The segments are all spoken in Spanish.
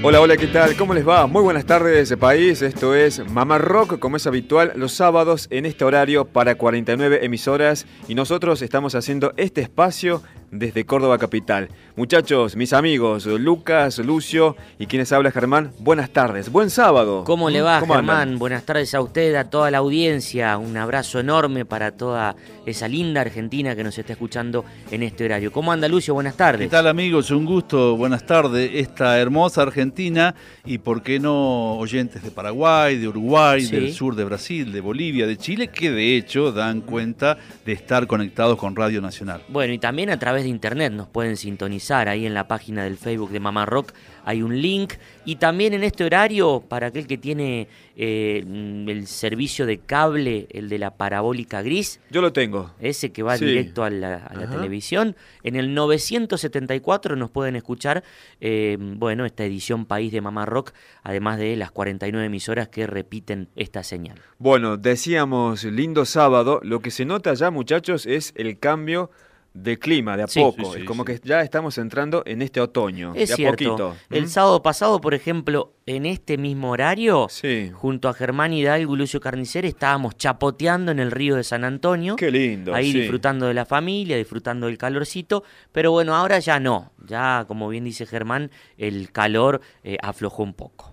Hola, hola, ¿qué tal? ¿Cómo les va? Muy buenas tardes, país. Esto es Mamá Rock, como es habitual, los sábados en este horario para 49 emisoras. Y nosotros estamos haciendo este espacio desde Córdoba Capital. Muchachos, mis amigos, Lucas, Lucio y quienes habla Germán, buenas tardes, buen sábado. ¿Cómo le va, Germán? Buenas tardes a usted, a toda la audiencia. Un abrazo enorme para toda esa linda Argentina que nos está escuchando en este horario. ¿Cómo anda, Lucio? Buenas tardes. ¿Qué tal, amigos? Un gusto, buenas tardes. Esta hermosa Argentina y, ¿por qué no, oyentes de Paraguay, de Uruguay, del sur de Brasil, de Bolivia, de Chile, que de hecho dan cuenta de estar conectados con Radio Nacional? Bueno, y también a través de internet nos pueden sintonizar. Ahí en la página del Facebook de Mamá Rock hay un link. Y también en este horario para aquel que tiene eh, el servicio de cable el de la parabólica gris yo lo tengo. ese que va directo a la, televisión en el 974 nos pueden escuchar eh, bueno esta edición país de Mamá Rock además de las 49 emisoras que repiten esta señal. Bueno decíamos lindo sábado. Lo que se nota ya muchachos es el cambio de clima, de a poco. es como que ya estamos entrando en este otoño. Es de cierto. A poquito. El sábado pasado, por ejemplo, en este mismo horario, junto a Germán Hidalgo y Lucio Carnicer, estábamos chapoteando en el río de San Antonio. Qué lindo. Ahí disfrutando de la familia, disfrutando del calorcito. Pero bueno, ahora ya no. Ya, como bien dice Germán, el calor eh, aflojó un poco.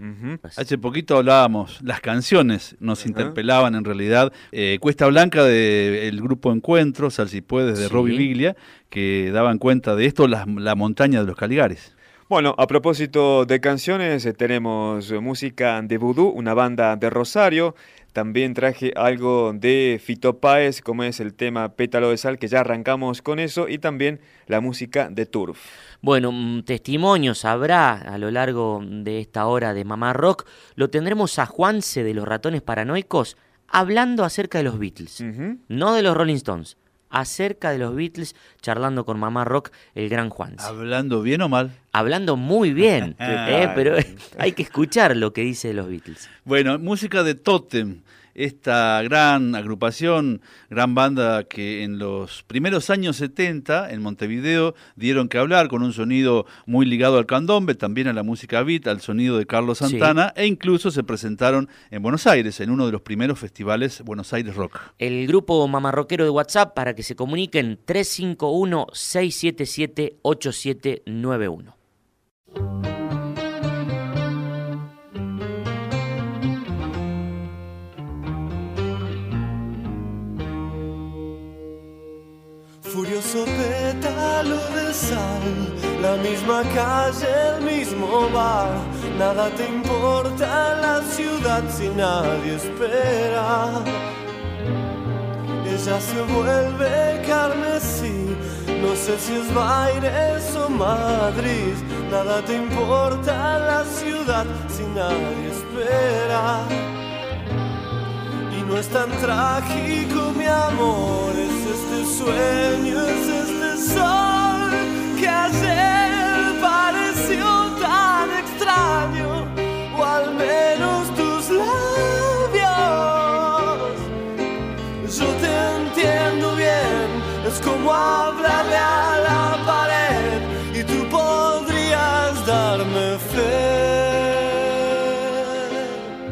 Hace poquito hablábamos, las canciones nos interpelaban en realidad. Eh, Cuesta Blanca del grupo Encuentros, al si puedes, de Robbie Biglia, que daban cuenta de esto, la, la montaña de los Caligares. Bueno, a propósito de canciones, eh, tenemos música de Voodoo, una banda de Rosario. También traje algo de Fito Páez, como es el tema Pétalo de Sal, que ya arrancamos con eso, y también la música de Turf. Bueno, mm, testimonios habrá a lo largo de esta hora de Mamá Rock. Lo tendremos a Juanse de los ratones paranoicos hablando acerca de los Beatles, no de los Rolling Stones acerca de los Beatles, charlando con Mamá Rock, el gran Juan. ¿Hablando bien o mal? Hablando muy bien, eh, pero hay que escuchar lo que dice de los Beatles. Bueno, música de Totem esta gran agrupación, gran banda que en los primeros años 70 en Montevideo dieron que hablar con un sonido muy ligado al candombe, también a la música beat, al sonido de Carlos Santana e incluso se presentaron en Buenos Aires en uno de los primeros festivales Buenos Aires Rock. El grupo mamarroquero de WhatsApp para que se comuniquen 351 677 8791. La misma calle, el mismo bar, nada te importa la ciudad si nadie espera. Ella se vuelve carmesí, no sé si es Baires o Madrid, nada te importa la ciudad si nadie espera. Y no es tan trágico mi amor, este sueño es este sol que ayer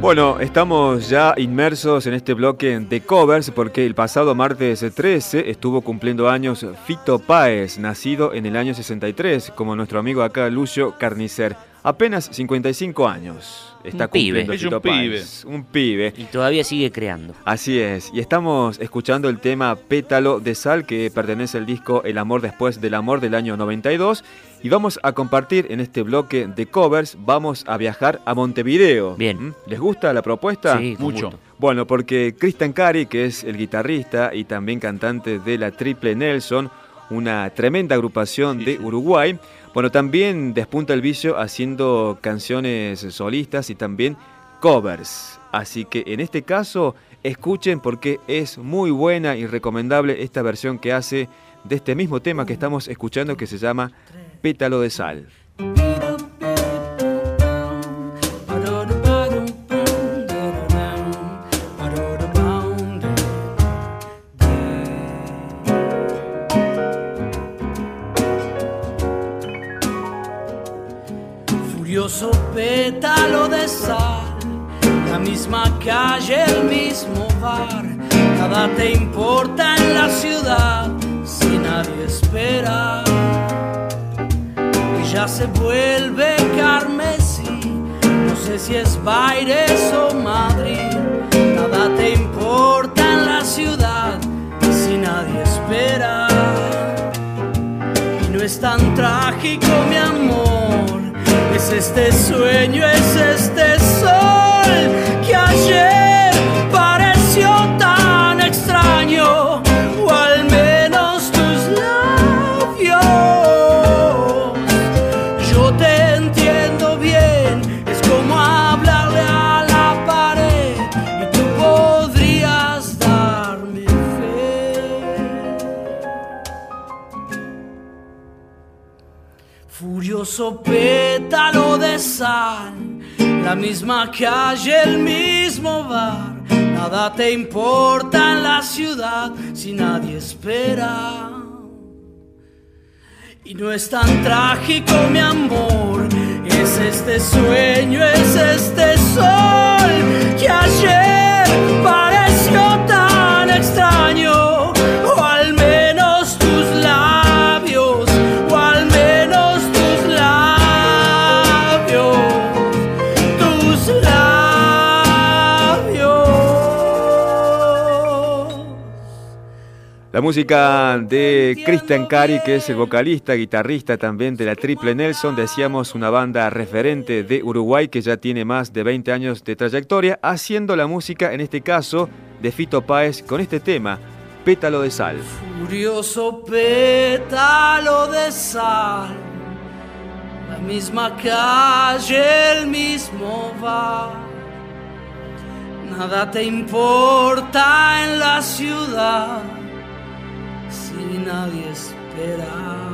Bueno, estamos ya inmersos en este bloque de covers porque el pasado martes 13 estuvo cumpliendo años Fito Páez, nacido en el año 63, como nuestro amigo acá Lucio Carnicer. Apenas 55 años. Está Un pibe. cumpliendo Es un Páez. Un pibe. Y todavía sigue creando. Así es, y estamos escuchando el tema Pétalo de Sal que pertenece al disco El amor después del amor del año 92 y vamos a compartir en este bloque de covers, vamos a viajar a Montevideo. Bien. ¿Mm? ¿Les gusta la propuesta? Sí, con mucho. gusto. Bueno, porque Cristian Cari, que es el guitarrista y también cantante de la Triple Nelson, una tremenda agrupación de Uruguay, bueno, también despunta el vicio haciendo canciones solistas y también covers. Así que en este caso, escuchen porque es muy buena y recomendable esta versión que hace de este mismo tema que estamos escuchando que se llama Pétalo de Sal. Misma calle, el mismo bar. Nada te importa en la ciudad si nadie espera. Ella se vuelve carmesí, no sé si es Baires o Madrid. Nada te importa en la ciudad si nadie espera. Y no es tan trágico, mi amor. Es este sueño, es este sol ayer pareció tan extraño, o al menos tus labios. Yo te entiendo bien, es como hablarle a la pared y tú podrías darme fe. Furioso pétalo de sal, la misma calle, el mismo bar. Nada te importa en la ciudad si nadie espera. Y no es tan trágico, mi amor. Es este sueño, es este sol que ayer pareció La música de Christian Cari, que es el vocalista, guitarrista también de la Triple Nelson, decíamos una banda referente de Uruguay que ya tiene más de 20 años de trayectoria, haciendo la música, en este caso, de Fito Páez con este tema, Pétalo de Sal. Furioso pétalo de sal, la misma calle, el mismo bar. Nada te importa en la ciudad si nadie espera.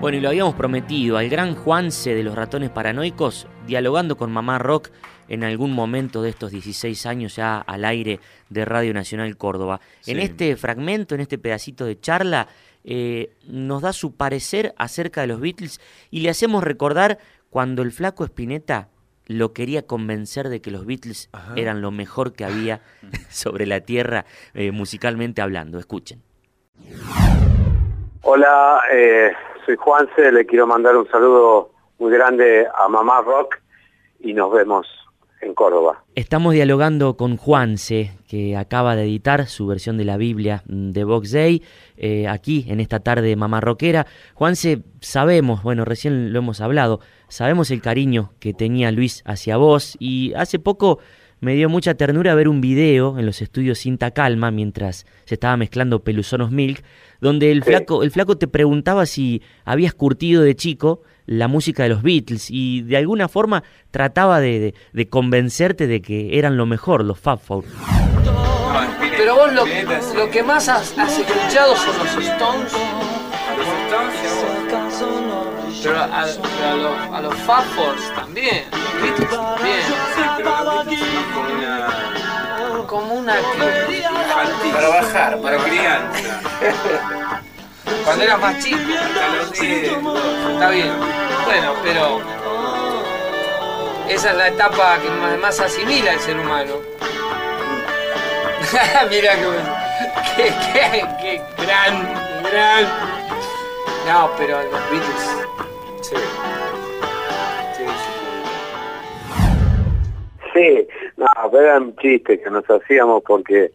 Bueno, y lo habíamos prometido al gran Juanse de los ratones paranoicos, dialogando con Mamá Rock en algún momento de estos 16 años ya al aire de Radio Nacional Córdoba. En este fragmento, en este pedacito de charla, eh, nos da su parecer acerca de los Beatles y le hacemos recordar cuando el flaco Spinetta lo quería convencer de que los Beatles Ajá. eran lo mejor que había sobre la tierra eh, musicalmente hablando. Escuchen. Hola, eh, soy Juanse, le quiero mandar un saludo muy grande a Mamá Rock y nos vemos en Córdoba. Estamos dialogando con Juanse, que acaba de editar su versión de la Biblia de Box Day, eh, aquí en esta tarde mamá rockera. Juanse, sabemos, bueno, recién lo hemos hablado, sabemos el cariño que tenía Luis hacia vos y hace poco me dio mucha ternura ver un video en los estudios Cinta Calma mientras se estaba mezclando Pelusonos Milk, donde el Sí. flaco, el flaco te preguntaba si habías curtido de chico la música de los Beatles y de alguna forma trataba de, de- de convencerte de que eran lo mejor, los Fab Four. Pero vos lo, lo que más has, has escuchado son los Stones. Pero a, a- a los, a los Fab Fours también, los Beatles también. Como una que... Para bajar, para crianza. Cuando eras más chico. Está bien. Bueno, pero... Esa es la etapa que más, más asimila el ser humano. Mira que, que, que, que gran, gran. No, pero los Beatles Sí, no, era un chiste que nos hacíamos porque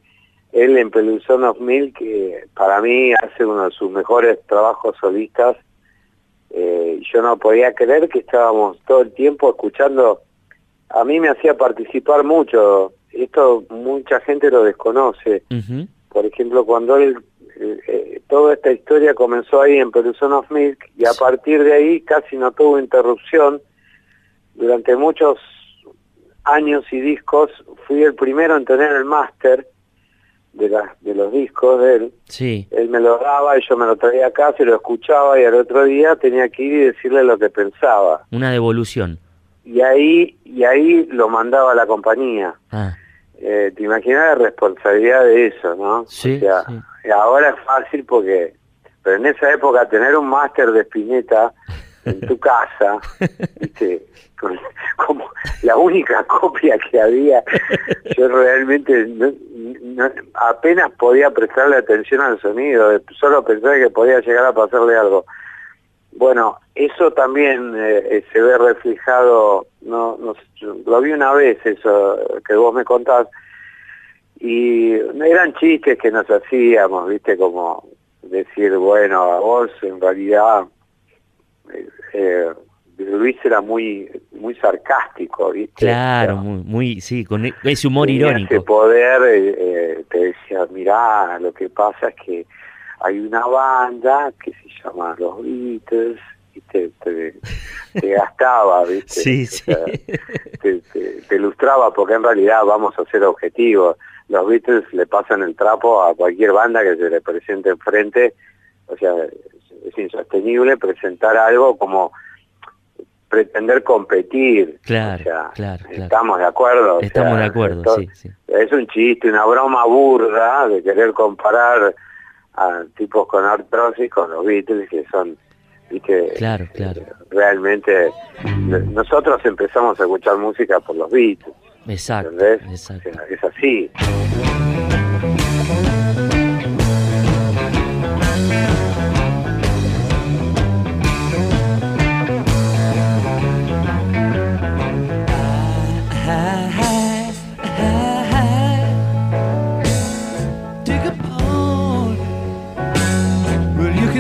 él en Peluzón 2000, que eh, para mí hace uno de sus mejores trabajos solistas, eh, yo no podía creer que estábamos todo el tiempo escuchando, a mí me hacía participar mucho, esto mucha gente lo desconoce, por ejemplo cuando él eh, toda esta historia comenzó ahí en Peluzón of Milk y a partir de ahí casi no tuvo interrupción, durante muchos años y discos fui el primero en tener el máster de, de los discos de él. Sí. Él me lo daba y yo me lo traía a casa y lo escuchaba y al otro día tenía que ir y decirle lo que pensaba. Una devolución. Y ahí, y ahí lo mandaba a la compañía. Ah. Eh, te imaginas la responsabilidad de eso, ¿no? Sí, o sea, ahora es fácil porque, pero en esa época tener un máster de Spinetta en tu casa, ¿viste? como la única copia que había, yo realmente apenas podía prestarle atención al sonido, solo pensaba que podía llegar a pasarle algo. Bueno, eso también eh, se ve reflejado, no, no, lo vi una vez eso que vos me contás, y eran chistes que nos hacíamos, viste, como decir, bueno, a vos en realidad eh, eh Luis era muy muy sarcástico, ¿viste? Claro, muy, muy, sí, con e, ese humor irónico. Ese poder, eh, te decía, mirá, lo que pasa es que hay una banda que se llama Los Beatles, y te, te, gastaba, ¿viste? Sí, sí. te, te, ilustraba, porque en realidad vamos a ser objetivos. Los Beatles le pasan el trapo a cualquier banda que se le presente enfrente, o sea, es insostenible presentar algo como pretender competir. Claro, claro, Estamos de acuerdo. Estamos de acuerdo, sí, sí. Es un chiste, una broma burda de querer comparar a tipos con artrosis con los Beatles que son, viste, claro, claro. realmente nosotros empezamos a escuchar música por los Beatles. Exacto, exacto. es así.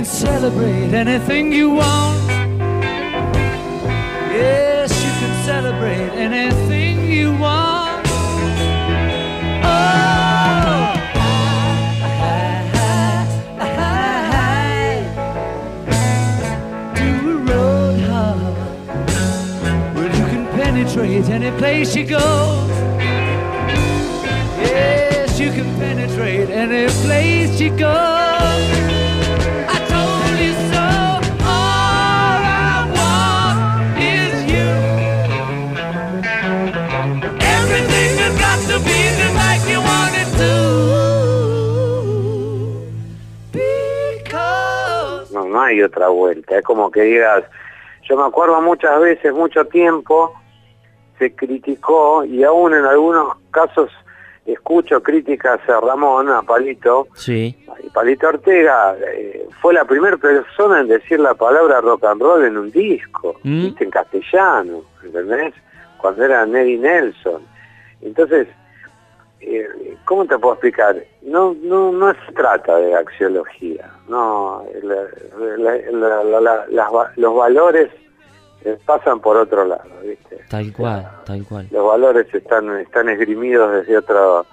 celebrate anything you want. Place you go. Yes, you can penetrate any place you no hay otra vuelta. Es como que digas, yo me acuerdo muchas veces, mucho tiempo, se criticó y aún en algunos casos escucho críticas a Ramón, a Palito. Sí. Y Palito Ortega eh, fue la primera persona en decir la palabra rock and roll en un disco, mm. en castellano, ¿entendés? Cuando era Nelly Nelson. Entonces, eh, ¿cómo te puedo explicar? No, no, no se trata de axiología, no, los valores pasan por otro lado, ¿viste? Tal cual, tal cual. Los valores están, están esgrimidos desde otro,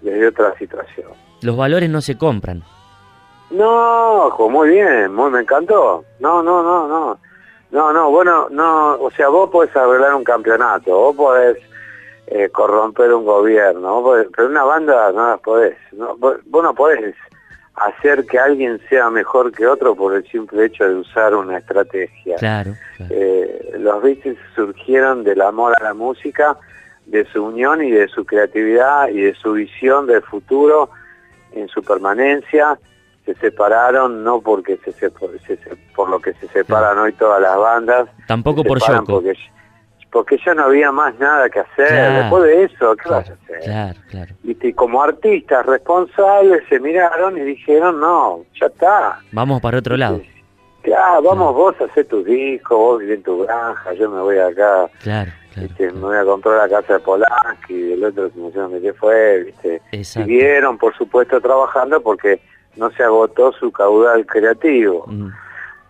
desde otra situación. Los valores no se compran. No, muy bien, muy me encantó. No, no, no, no. No, no, bueno, no, o sea, vos podés arreglar un campeonato, vos podés eh, corromper un gobierno, pero una banda no las podés, no, vos, no podés hacer que alguien sea mejor que otro por el simple hecho de usar una estrategia. Claro. Eh, los Beatles surgieron del amor a la música, de su unión y de su creatividad y de su visión del futuro en su permanencia. Se separaron no porque se, por lo que se separan hoy todas las bandas. Tampoco por Yoko porque ya no había más nada que hacer. Después de eso, ¿qué vas a hacer? Claro, claro. Y como artistas responsables se miraron y dijeron, no, ya está. Vamos para otro lado. Ah, vamos vos a hacer tus discos, vos vivís en tu granja, yo me voy acá. Claro, ¿viste? Me voy a comprar la casa de Polanski, y el otro que no sé qué fue, ¿viste? Siguieron, por supuesto, trabajando porque no se agotó su caudal creativo. Mm.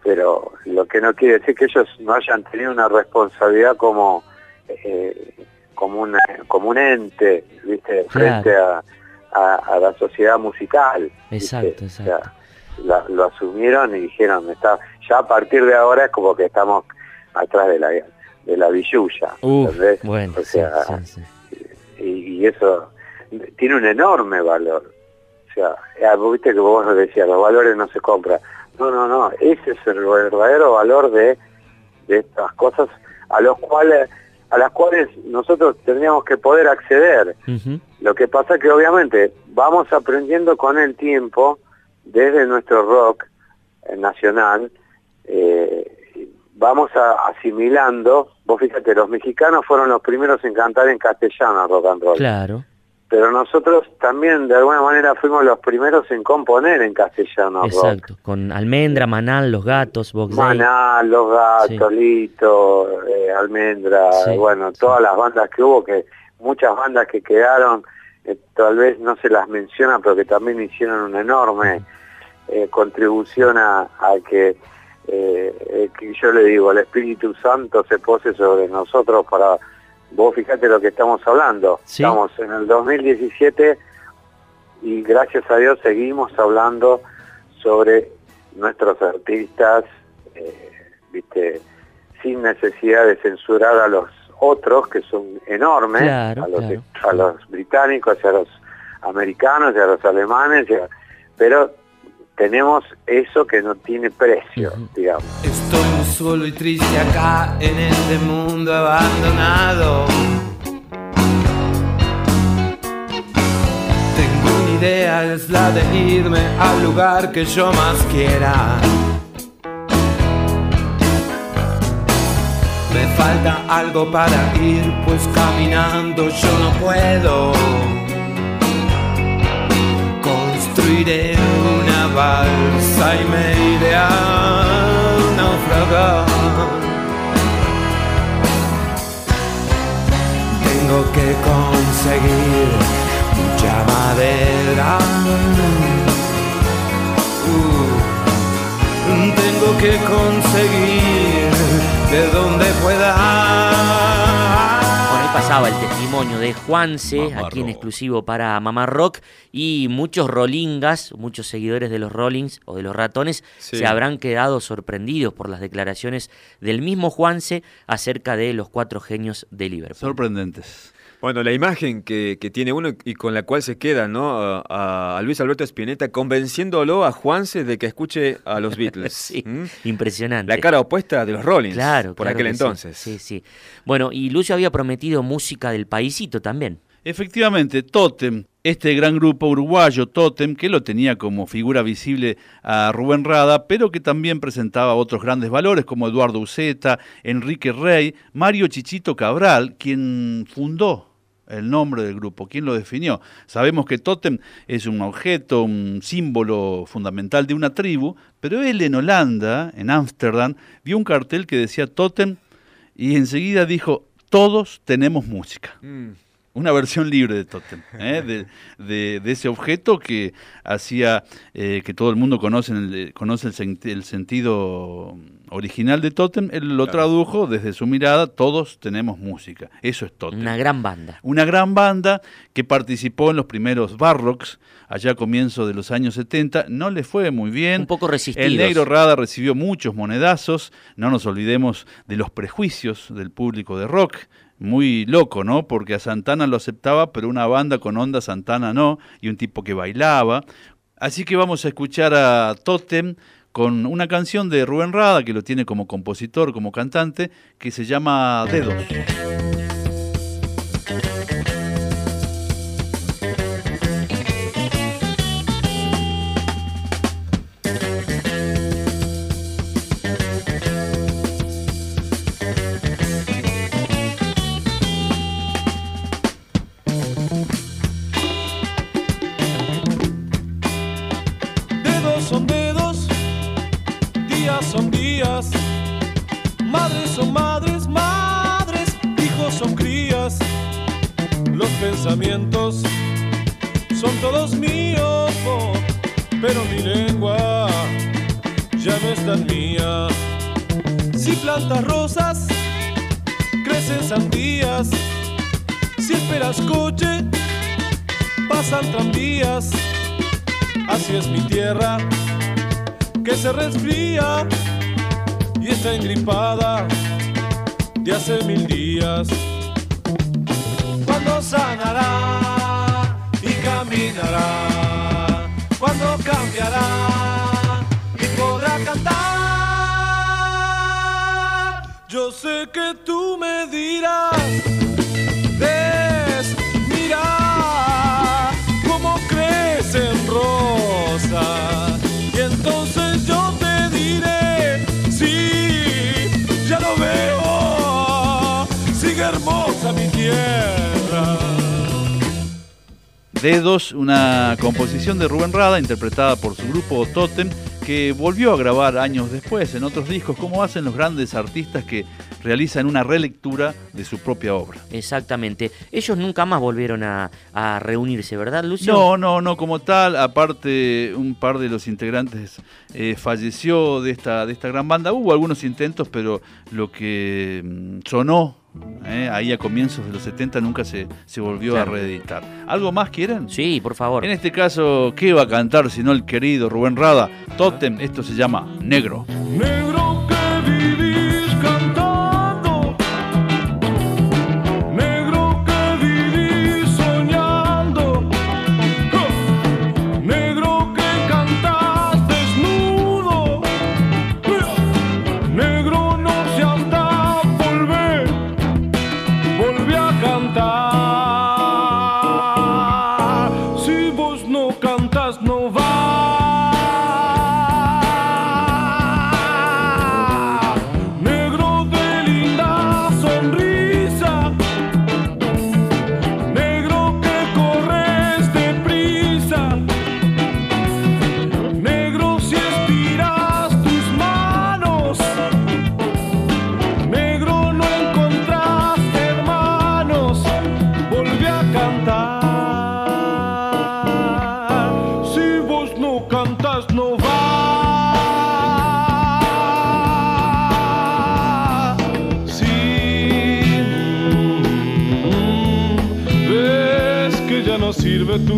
Pero lo que no quiere decir que ellos no hayan tenido una responsabilidad como eh, como, una, como un ente, ¿viste? Frente a, a, la sociedad musical. Exacto, exacto. lo asumieron y dijeron, está, ya a partir de ahora es como que estamos atrás de la de la villuya. bueno, o sea, Y, eso tiene un enorme valor. O sea, ah, viste que vos decías, los valores no se compran. No, no, no, ese es el verdadero valor de, de estas cosas a los cuales a las cuales nosotros tendríamos que poder acceder. Lo que pasa es que obviamente vamos aprendiendo con el tiempo, desde nuestro rock eh, nacional, eh, vamos asimilando, vos fíjate, los mexicanos fueron los primeros en cantar en castellano rock and roll. Claro pero nosotros también de alguna manera fuimos los primeros en componer en castellano. Exacto, con Almendra, Manal, Los Gatos, Box Manal, Los Gatos, Lito, eh, Almendra, bueno, todas las bandas que hubo, que muchas bandas que quedaron, eh, tal vez no se las menciona, pero que también hicieron una enorme eh, contribución a, que, que yo le digo, el Espíritu Santo se pose sobre nosotros para Vos fíjate lo que estamos hablando. Estamos en el 2017 y gracias a Dios seguimos hablando sobre nuestros artistas, eh, viste, sin necesidad de censurar a los otros que son enormes, a, los, a los británicos, a los americanos, a los alemanes, pero tenemos eso que no tiene precio, digamos. Estoy solo y triste acá en este mundo abandonado. Tengo una idea, es la de irme al lugar que yo más quiera. Me falta algo para ir, pues caminando yo no puedo. Construiré una balsa y me iré a naufragar. Tengo que conseguir mucha madera. Uh, tengo que conseguir de donde pueda pasaba el testimonio de Juanse, aquí en exclusivo para Mamá Rock, y muchos rolingas, muchos seguidores de los Rollings o de los ratones, se habrán quedado sorprendidos por las declaraciones del mismo Juanse acerca de los cuatro genios de Liverpool. Sorprendentes. Bueno, la imagen que, tiene uno y con la cual se queda, ¿no? A, Luis Alberto Spinetta convenciéndolo a Juanse de que escuche a los Beatles. sí, impresionante. La cara opuesta de los Rollins. Claro, por aquel entonces. Sí, sí, Bueno, y Lucio había prometido música del paisito también. Efectivamente, Totem, este gran grupo uruguayo Totem, que lo tenía como figura visible a Rubén Rada, pero que también presentaba otros grandes valores como Eduardo Uceta, Enrique Rey, Mario Chichito Cabral, quien fundó el nombre del grupo, quién lo definió. Sabemos que Totem es un objeto, un símbolo fundamental de una tribu, pero él en Holanda, en Ámsterdam, vio un cartel que decía Totem y enseguida dijo, todos tenemos música. Mm una versión libre de Totem, ¿eh? de, ese objeto que hacía eh, que todo el mundo conoce, el, conoce el, sentido original de Totem, él lo tradujo desde su mirada, todos tenemos música, eso es Totem. Una gran banda. Una gran banda que participó en los primeros Barrocks, allá a comienzos de los años 70, no le fue muy bien. Un poco resistidos. El Negro Rada recibió muchos monedazos, no nos olvidemos de los prejuicios del público de rock, muy loco, ¿no? Porque a Santana lo aceptaba, pero una banda con onda Santana no, y un tipo que bailaba. Así que vamos a escuchar a Totem con una canción de Rubén Rada, que lo tiene como compositor, como cantante, que se llama Dedos. Son todos míos, oh, pero mi lengua ya no es tan mía. Si plantas rosas, crecen sandías. Si esperas coche, pasan tranvías. Así es mi tierra, que se resfría y está engripada de hace mil días. Sanará y caminará, cuando cambiará y podrá cantar. Yo sé que tú me dirás, Dedos, una composición de Rubén Rada interpretada por su grupo Totem, que volvió a grabar años después en otros discos, como hacen los grandes artistas que realizan una relectura de su propia obra. Exactamente. Ellos nunca más volvieron a, a reunirse, ¿verdad, Lucio? No, no, no, como tal, aparte un par de los integrantes eh, falleció de esta, de esta gran banda. Hubo algunos intentos, pero lo que mm, sonó eh, ahí a comienzos de los 70 nunca se, se volvió Claro. a reeditar. ¿Algo más quieren? Sí, por favor. En este caso, ¿qué va a cantar si no el querido Rubén Rada? Totem, esto se llama Negro. Negro que cantas, no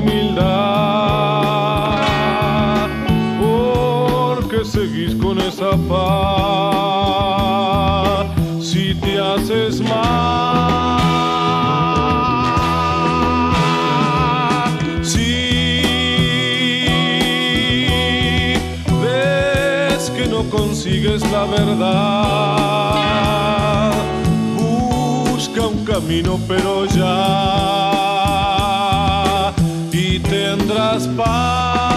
humildad, porque seguís con esa paz. Si te haces mal, si ves que no consigues la verdad, busca un camino, pero ya tendrás paz.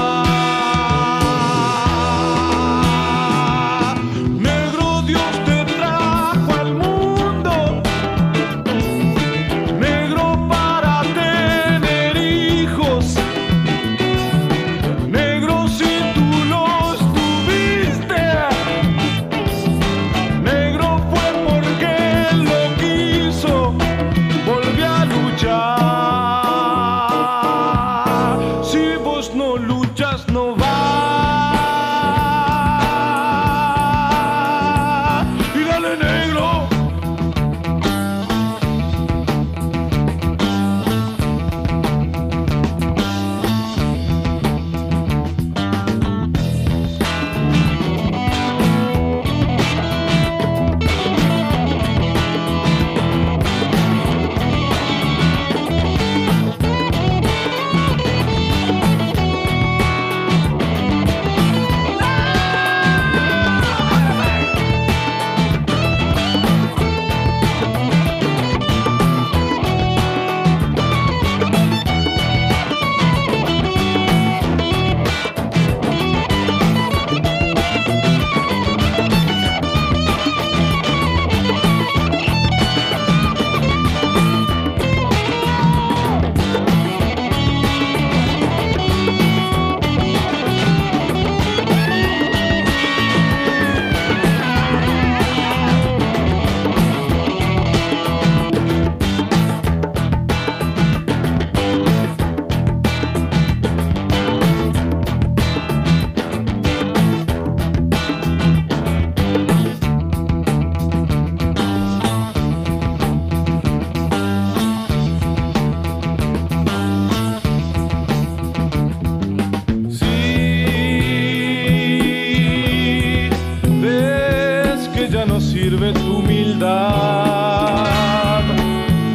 sirve tu humildad,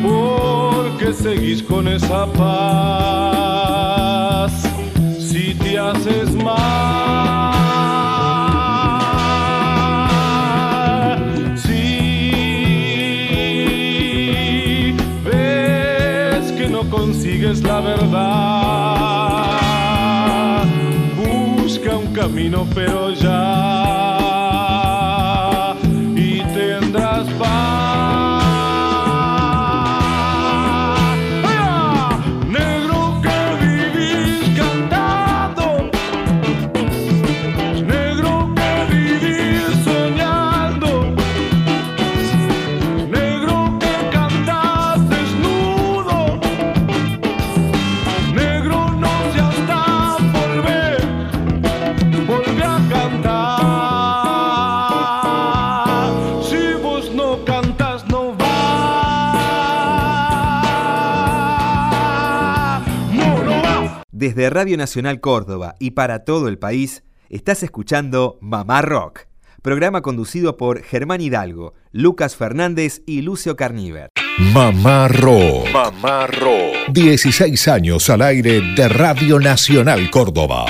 porque seguís con esa paz si te haces mal. Si ves que no consigues la verdad, busca un camino pero ya. Desde Radio Nacional Córdoba y para todo el país, estás escuchando Mamá Rock, programa conducido por Germán Hidalgo, Lucas Fernández y Lucio Carníver. Mamá Rock. Mamá Rock. 16 años al aire de Radio Nacional Córdoba.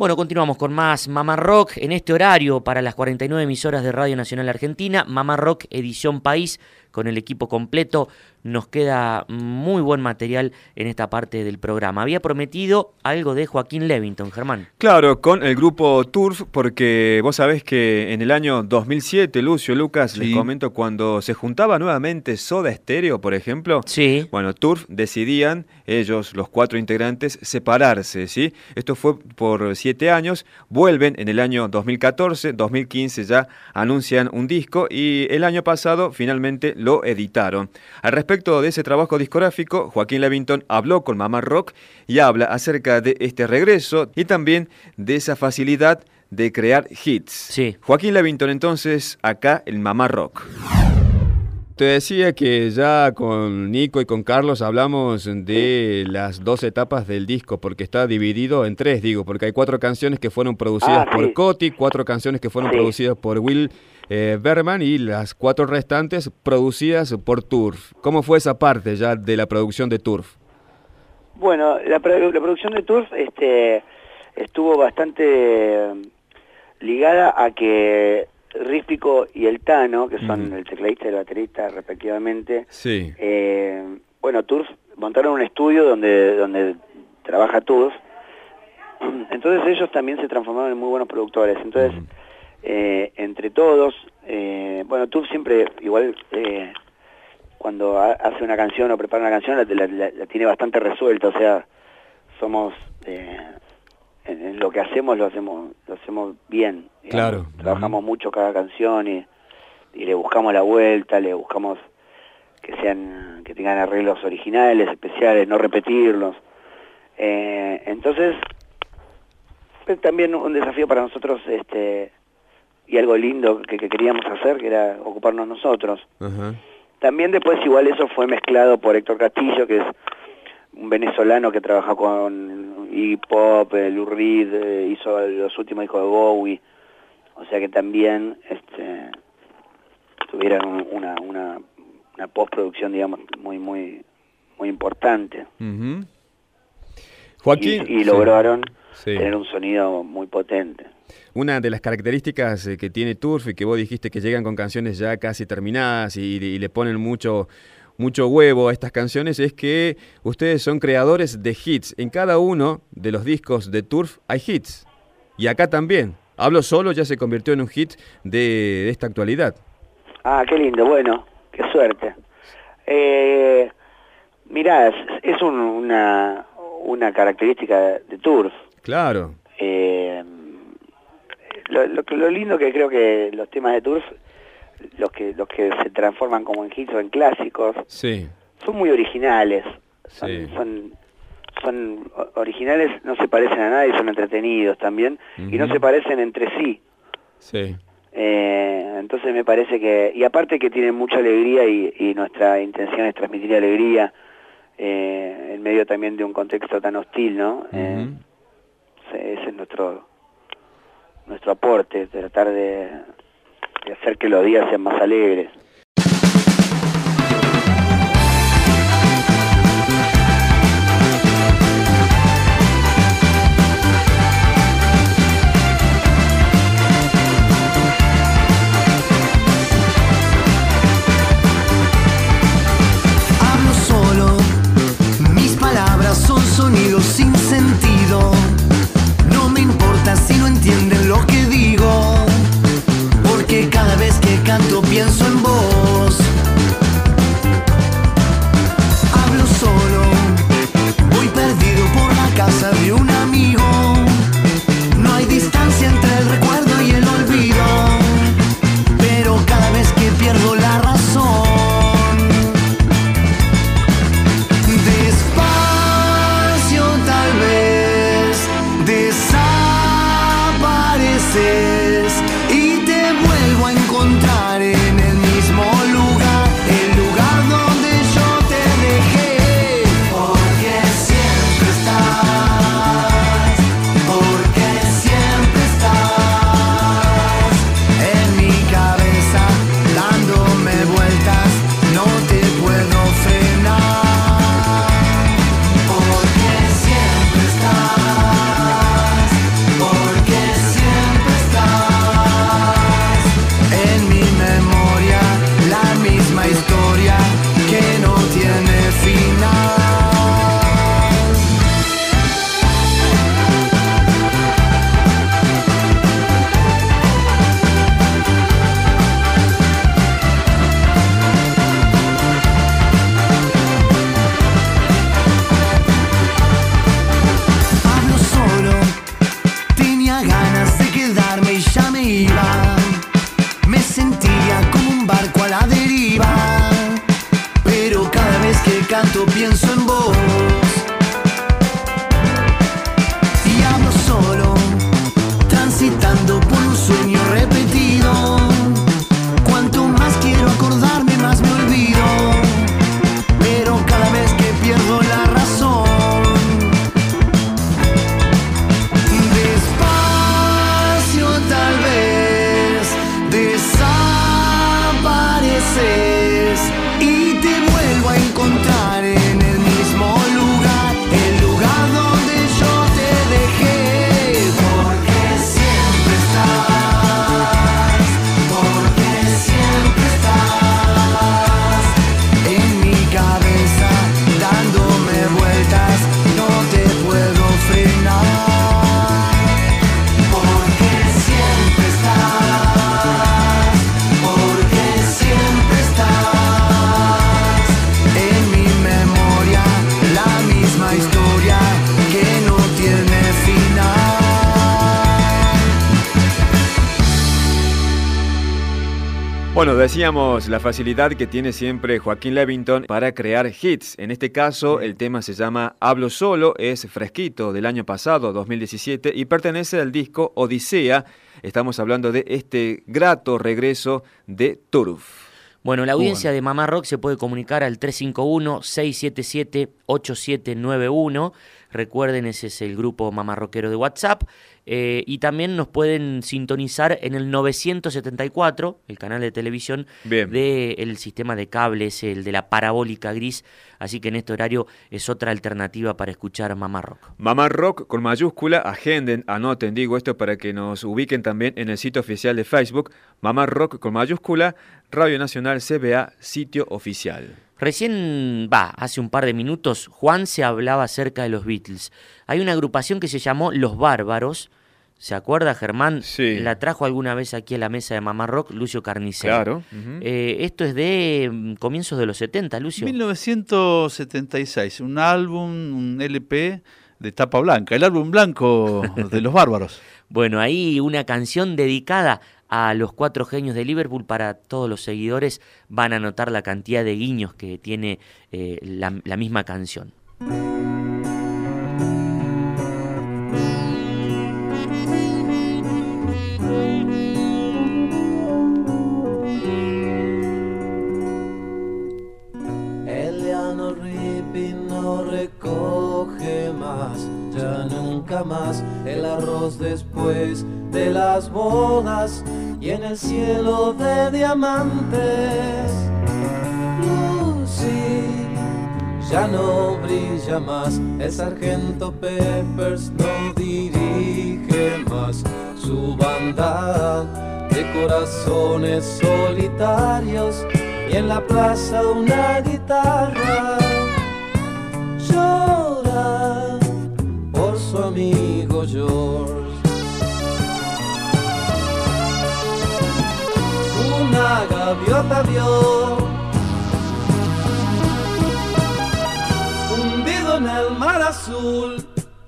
Bueno, continuamos con más Mamá Rock en este horario para las 49 emisoras de Radio Nacional Argentina. Mamá Rock Edición País con el equipo completo. Nos queda muy buen material en esta parte del programa. Había prometido algo de Joaquín Levington, Germán. Claro, con el grupo Turf, porque vos sabés que en el año 2007, Lucio, Lucas, les comento, cuando se juntaba nuevamente Soda Stereo, por ejemplo, Sí. bueno, Turf decidían, ellos, los cuatro integrantes, separarse, ¿sí? Esto fue por siete años, vuelven en el año 2014, 2015 ya anuncian un disco y el año pasado finalmente lo editaron. Al respecto de ese trabajo discográfico, Joaquín Levington habló con Mamá Rock y habla acerca de este regreso y también de esa facilidad de crear hits. Sí. Joaquín Levington entonces acá en Mamá Rock. Te decía que ya con Nico y con Carlos hablamos de las dos etapas del disco, porque está dividido en tres, digo, porque hay cuatro canciones que fueron producidas Ah, por sí. Coti, cuatro canciones que fueron Sí. producidas por Will eh, Berman y las cuatro restantes producidas por Turf. ¿Cómo fue esa parte ya de la producción de Turf? Bueno, la, la producción de Turf este, estuvo bastante eh, ligada a que Ríspico y el Tano, que son el tecladista y el baterista respectivamente, Sí. eh, bueno, Turf montaron un estudio donde, donde trabaja Turf, entonces ellos también se transformaron en muy buenos productores, entonces. Eh, entre todos, eh, bueno, Turf siempre igual... eh, cuando ha- hace una canción o prepara una canción la, la- la- la tiene bastante resuelta, o sea, somos eh, en, en lo que hacemos lo hacemos lo hacemos bien. digamos. Claro. Trabajamos mucho cada canción y, y le buscamos la vuelta, le buscamos que sean que tengan arreglos originales, especiales, no repetirlos. Eh, entonces también un desafío para nosotros este y algo lindo que, que queríamos hacer, que era ocuparnos nosotros. Ajá. También después igual eso fue mezclado por Héctor Castillo, que es un venezolano que trabaja con hip hop, Lou Reed, eh, hizo los últimos hijos de Bowie, o sea que también este, tuvieron un- una, una, una postproducción, digamos, muy, muy, muy importante. Joaquín. y, lograron Sí. Tener un sonido muy potente. Una de las características eh, que tiene Turf y que vos dijiste que llegan con canciones ya casi terminadas y, y le ponen mucho, mucho huevo a estas canciones es que ustedes son creadores de hits. En cada uno de los discos de Turf hay hits. Y acá también. Hablo solo ya se convirtió en un hit de, de esta actualidad. Ah, qué lindo, bueno, qué suerte. Eh, mirá, es, es un- una, una característica de Turf. Claro. Eh, lo, lo, lo lindo que creo que los temas de Turf, los que, los que se transforman como en hits o en clásicos, Sí. son muy originales. Son, Sí. son, originales, no se parecen a nadie, son entretenidos también, y no se parecen entre sí. Sí. Eh, entonces me parece que, y aparte que tienen mucha alegría y, y nuestra intención es transmitir alegría eh, en medio también de un contexto tan hostil, ¿no? Eh, ese es nuestro nuestro aporte, tratar de, de hacer que los días sean más alegres. Decíamos la facilidad que tiene siempre Joaquín Levington para crear hits. En este caso, el tema se llama Hablo Solo, es fresquito del año pasado, 2017, y pertenece al disco Odisea. Estamos hablando de este grato regreso de Turf. Bueno, la audiencia de Mamá Rock se puede comunicar al 351-677-8791. Recuerden, ese es el grupo Mamá Rockero de WhatsApp. Eh, y también nos pueden sintonizar en el 974, el canal de televisión del sistema de cables, el de la parabólica gris. Así que en este horario es otra alternativa para escuchar Mamá Rock. Mamá Rock con mayúscula, agenden, anoten, digo esto para que nos ubiquen también en el sitio oficial de Facebook, Mamá Rock con mayúscula, Radio Nacional CBA, sitio oficial. Recién, va, hace un par de minutos, Juan se hablaba acerca de los Beatles. Hay una agrupación que se llamó Los Bárbaros. ¿Se acuerda, Germán? Sí. La trajo alguna vez aquí a la mesa de Mamá Rock, Lucio Carnicero. Claro. Eh, esto es de mm, comienzos de los 70, Lucio. 1976, un álbum, un LP de tapa blanca, el álbum blanco de los bárbaros. Bueno, ahí una canción dedicada a los cuatro genios de Liverpool para todos los seguidores. Van a notar la cantidad de guiños que tiene eh, la, la misma canción. Más. El arroz después de las bodas y en el cielo de diamantes. Lucy ya no brilla más, el sargento Peppers no dirige más su banda de corazones solitarios. Y en la plaza una guitarra amigo George. Una gaviota vio hundido en el mar azul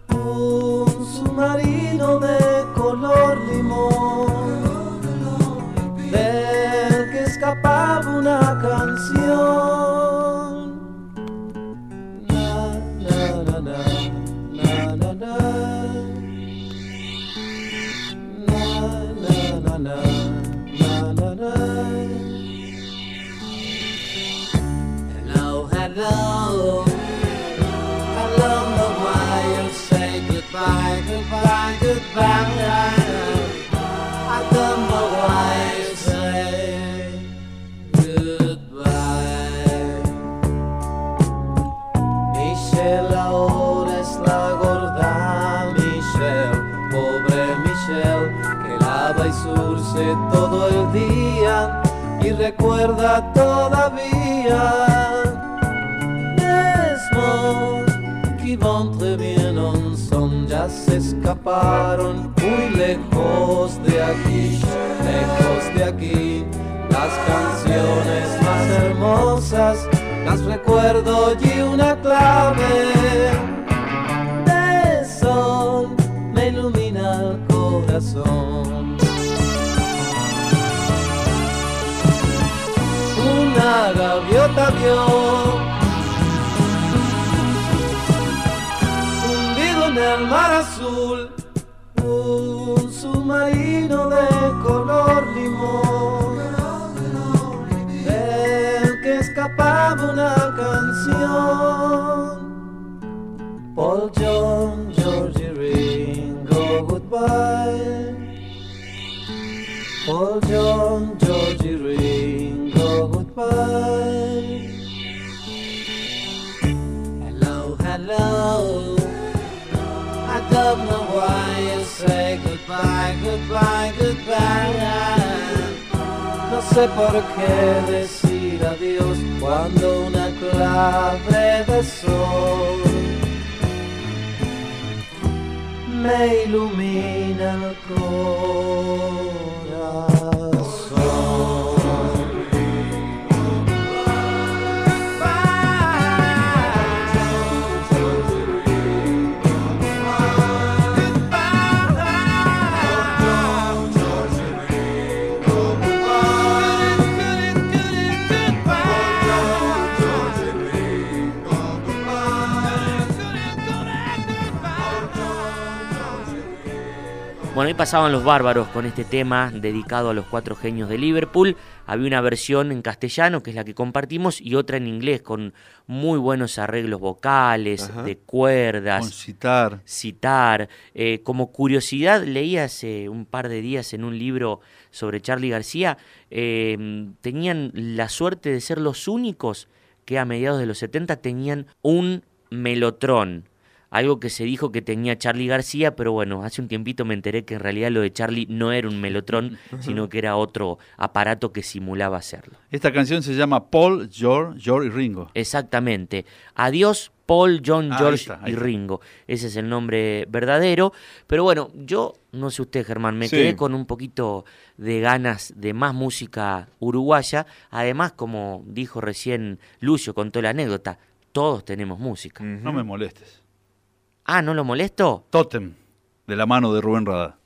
un submarino de color limón del que escapaba una canción. La gorda Michelle, pobre Michelle, que lava y surce todo el día. Y recuerda todavía. Très bien ensemble, ya se escaparon muy lejos de aquí, lejos de aquí. Las canciones más hermosas las recuerdo y una clave de sol me ilumina el corazón. Una gaviota vio azul, un submarino de color limón, del que escapaba una canción. Paul John, Georgie Ringo, goodbye. Paul John, goodbye, goodbye, goodbye. No sé por qué decir adiós cuando una clave de sol me ilumina el corazón. Bueno, ahí pasaban los bárbaros con este tema dedicado a los cuatro genios de Liverpool. Había una versión en castellano, que es la que compartimos, y otra en inglés, con muy buenos arreglos vocales, Ajá. de cuerdas. Con citar. Citar. Eh, como curiosidad, leí hace un par de días en un libro sobre Charlie García, eh, tenían la suerte de ser los únicos que a mediados de los 70 tenían un melotrón. Algo que se dijo que tenía Charlie García, pero bueno, hace un tiempito me enteré que en realidad lo de Charlie no era un melotrón, sino que era otro aparato que simulaba hacerlo. Esta canción se llama Paul, George, George y Ringo. Exactamente. Adiós, Paul, John, Ah, ahí George está, ahí y. Ringo. Ese es el nombre verdadero. Pero bueno, yo, no sé usted, Germán, me Sí. quedé con un poquito de ganas de más música uruguaya. Además, como dijo recién Lucio, contó la anécdota, todos tenemos música. No me molestes. Ah, ¿no lo molesto? Totem, de la mano de Rubén Rada.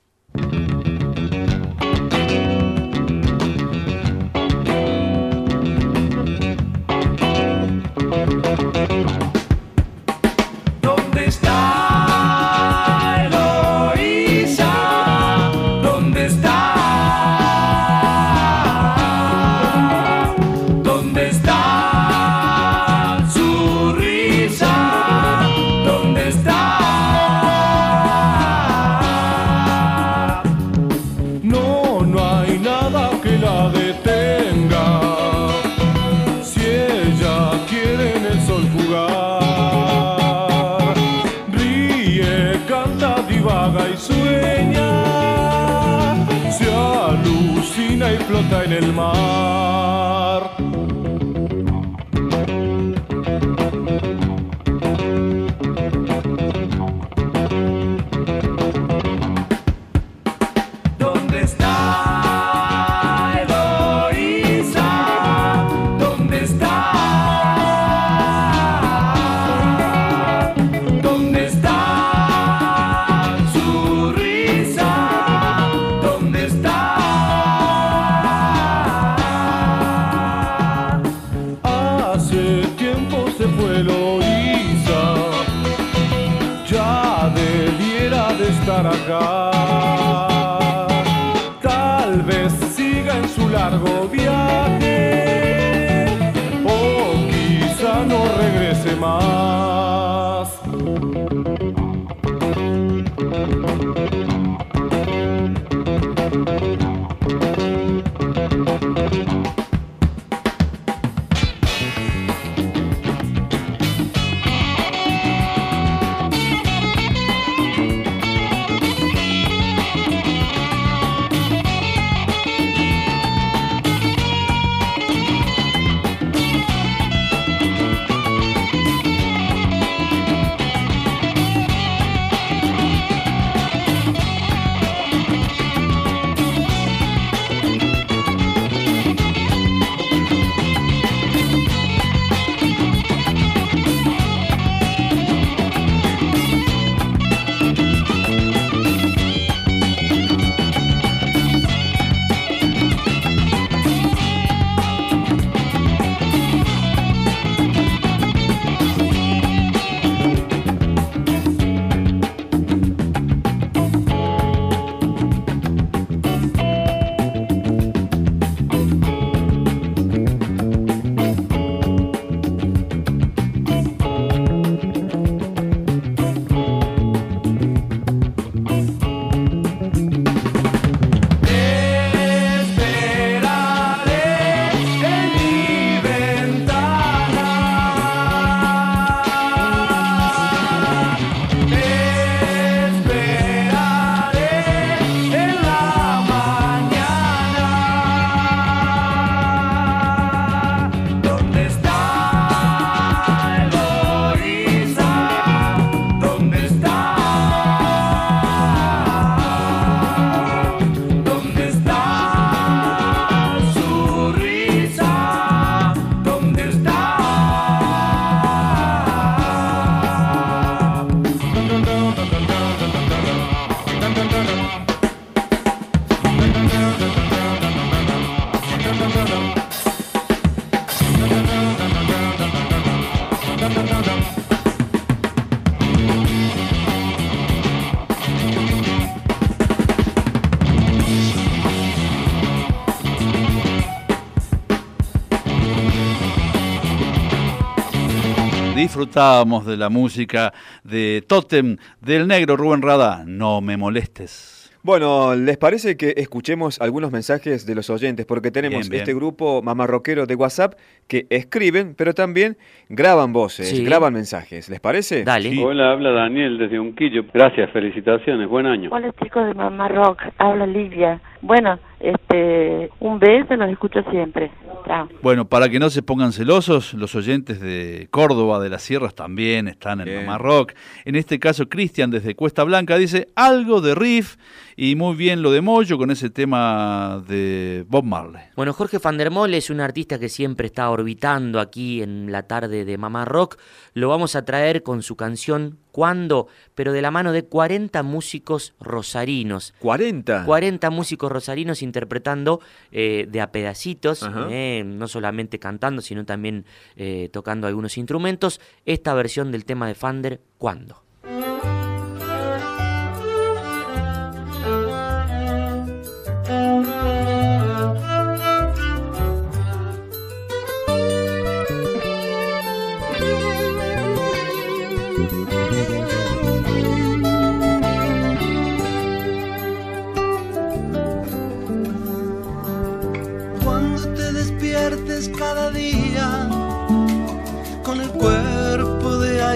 Disfrutábamos de la música de Totem del negro Rubén Rada. No me molestes. Bueno, ¿les parece que escuchemos algunos mensajes de los oyentes? Porque tenemos Bien, bien. este grupo mamarroquero de WhatsApp que escriben, pero también graban voces, Sí. graban mensajes. ¿Les parece? Hola, habla Daniel desde Unquillo. Gracias, felicitaciones, buen año. Hola chicos de Mamá Rock, habla Livia. Bueno, este, un beso, los escucho siempre. Chao. Bueno, para que no se pongan celosos, los oyentes de Córdoba, de las Sierras, también están en Mamá Rock. En este caso, Cristian desde Cuesta Blanca dice algo de riff y muy bien lo de Moyo con ese tema de Bob Marley. Bueno, Jorge Van der Mol es un artista que siempre está orbitando aquí en la tarde de Mamá Rock. Lo vamos a traer con su canción ¿Cuándo? Pero de la mano de 40 músicos rosarinos. ¿40? 40 músicos rosarinos interpretando eh, de a pedacitos, eh, no solamente cantando, sino también eh, tocando algunos instrumentos. Esta versión del tema de Fander, ¿Cuándo?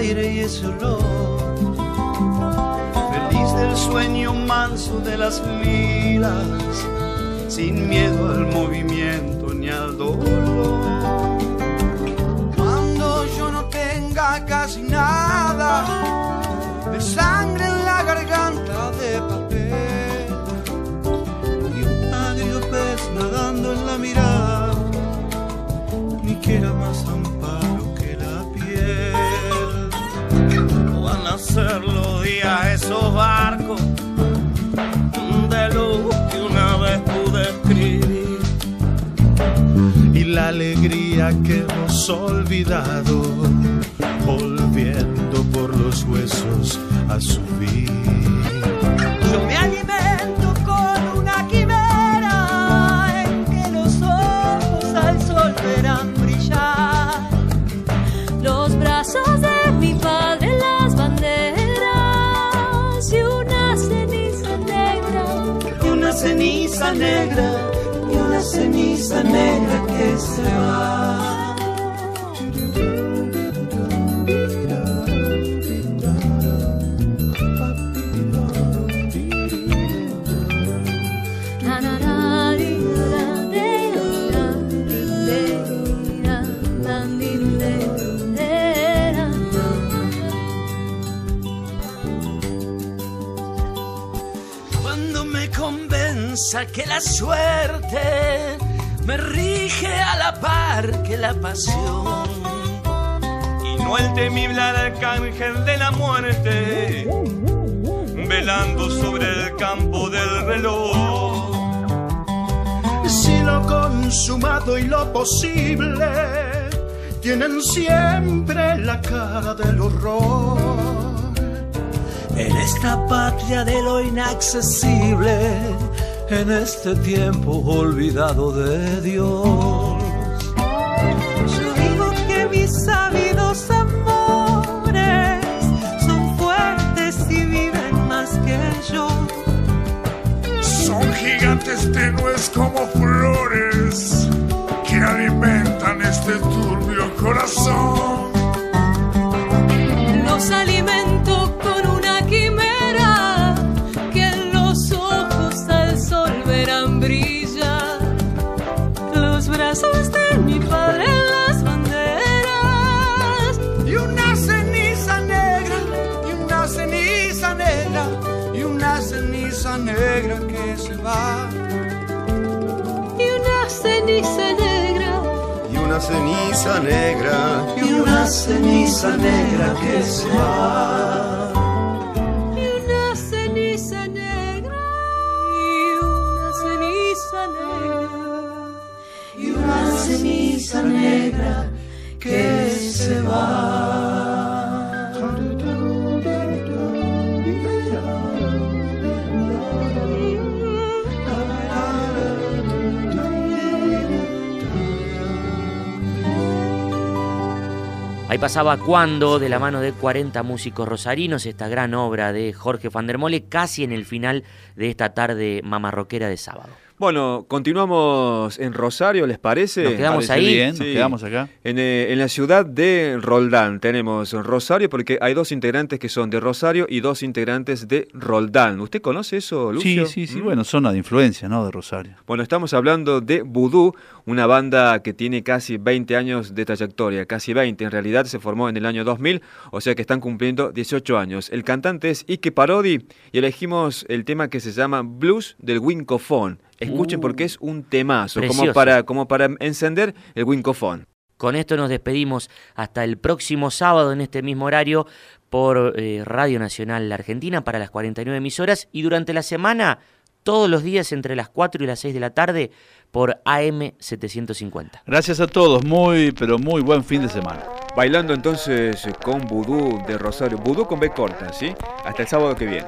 Aire y ese olor, feliz del sueño manso de las filas, sin miedo al movimiento ni al dolor. Cuando yo no tenga casi nada de sangre en la garganta de papel. Y un agrio pez nadando en la mirada, ni quiera más amparo que hemos olvidado, volviendo por los huesos a subir. Yo me alimento con una quimera en que los ojos al sol verán brillar. Los brazos de mi padre, las banderas y una ceniza negra. Y una ceniza negra, y una ceniza negra Cuando me convenza que la suerte me rige a la par que la pasión y no el temible arcángel de la muerte velando sobre el campo del reloj. Si lo consumado y lo posible tienen siempre la cara del horror. En esta patria de lo inaccesible, en este tiempo olvidado de Dios. Yo digo que mis sabidos amores son fuertes y viven más que yo. Son gigantes tenues como flores que alimentan este turbio corazón. Ceniza negra, y una ceniza negra que se va. Y una ceniza negra. Y una ceniza negra. Y una ceniza negra que se va. Pasaba Cuando, de la mano de 40 músicos rosarinos, esta gran obra de Jorge van der Mole, casi en el final de esta tarde mamarroquera de sábado. Bueno, continuamos en Rosario, ¿les parece? Nos quedamos Parece ahí. bien, nos quedamos acá. En, eh, en la ciudad de Roldán tenemos Rosario porque hay dos integrantes que son de Rosario y dos integrantes de Roldán. ¿Usted conoce eso, Lucio? Sí, sí, sí, ¿Mm? bueno, zona de influencia, ¿no? De Rosario. Bueno, estamos hablando de Voodoo, una banda que tiene casi 20 años de trayectoria, casi 20, en realidad se formó en el año 2000, o sea que están cumpliendo 18 años. El cantante es Ike Parodi y elegimos el tema que se llama Blues del Wincofón. Escuchen Uh, porque es un temazo, como para, como para encender el Wincofón. Con esto nos despedimos hasta el próximo sábado en este mismo horario por eh, Radio Nacional La Argentina para las 49 emisoras y durante la semana todos los días entre las 4 y las 6 de la tarde por AM 750. Gracias a todos, muy, pero muy buen fin de semana. Bailando entonces con Voodoo de Rosario, Voodoo con B corta, ¿sí? Hasta el sábado que viene.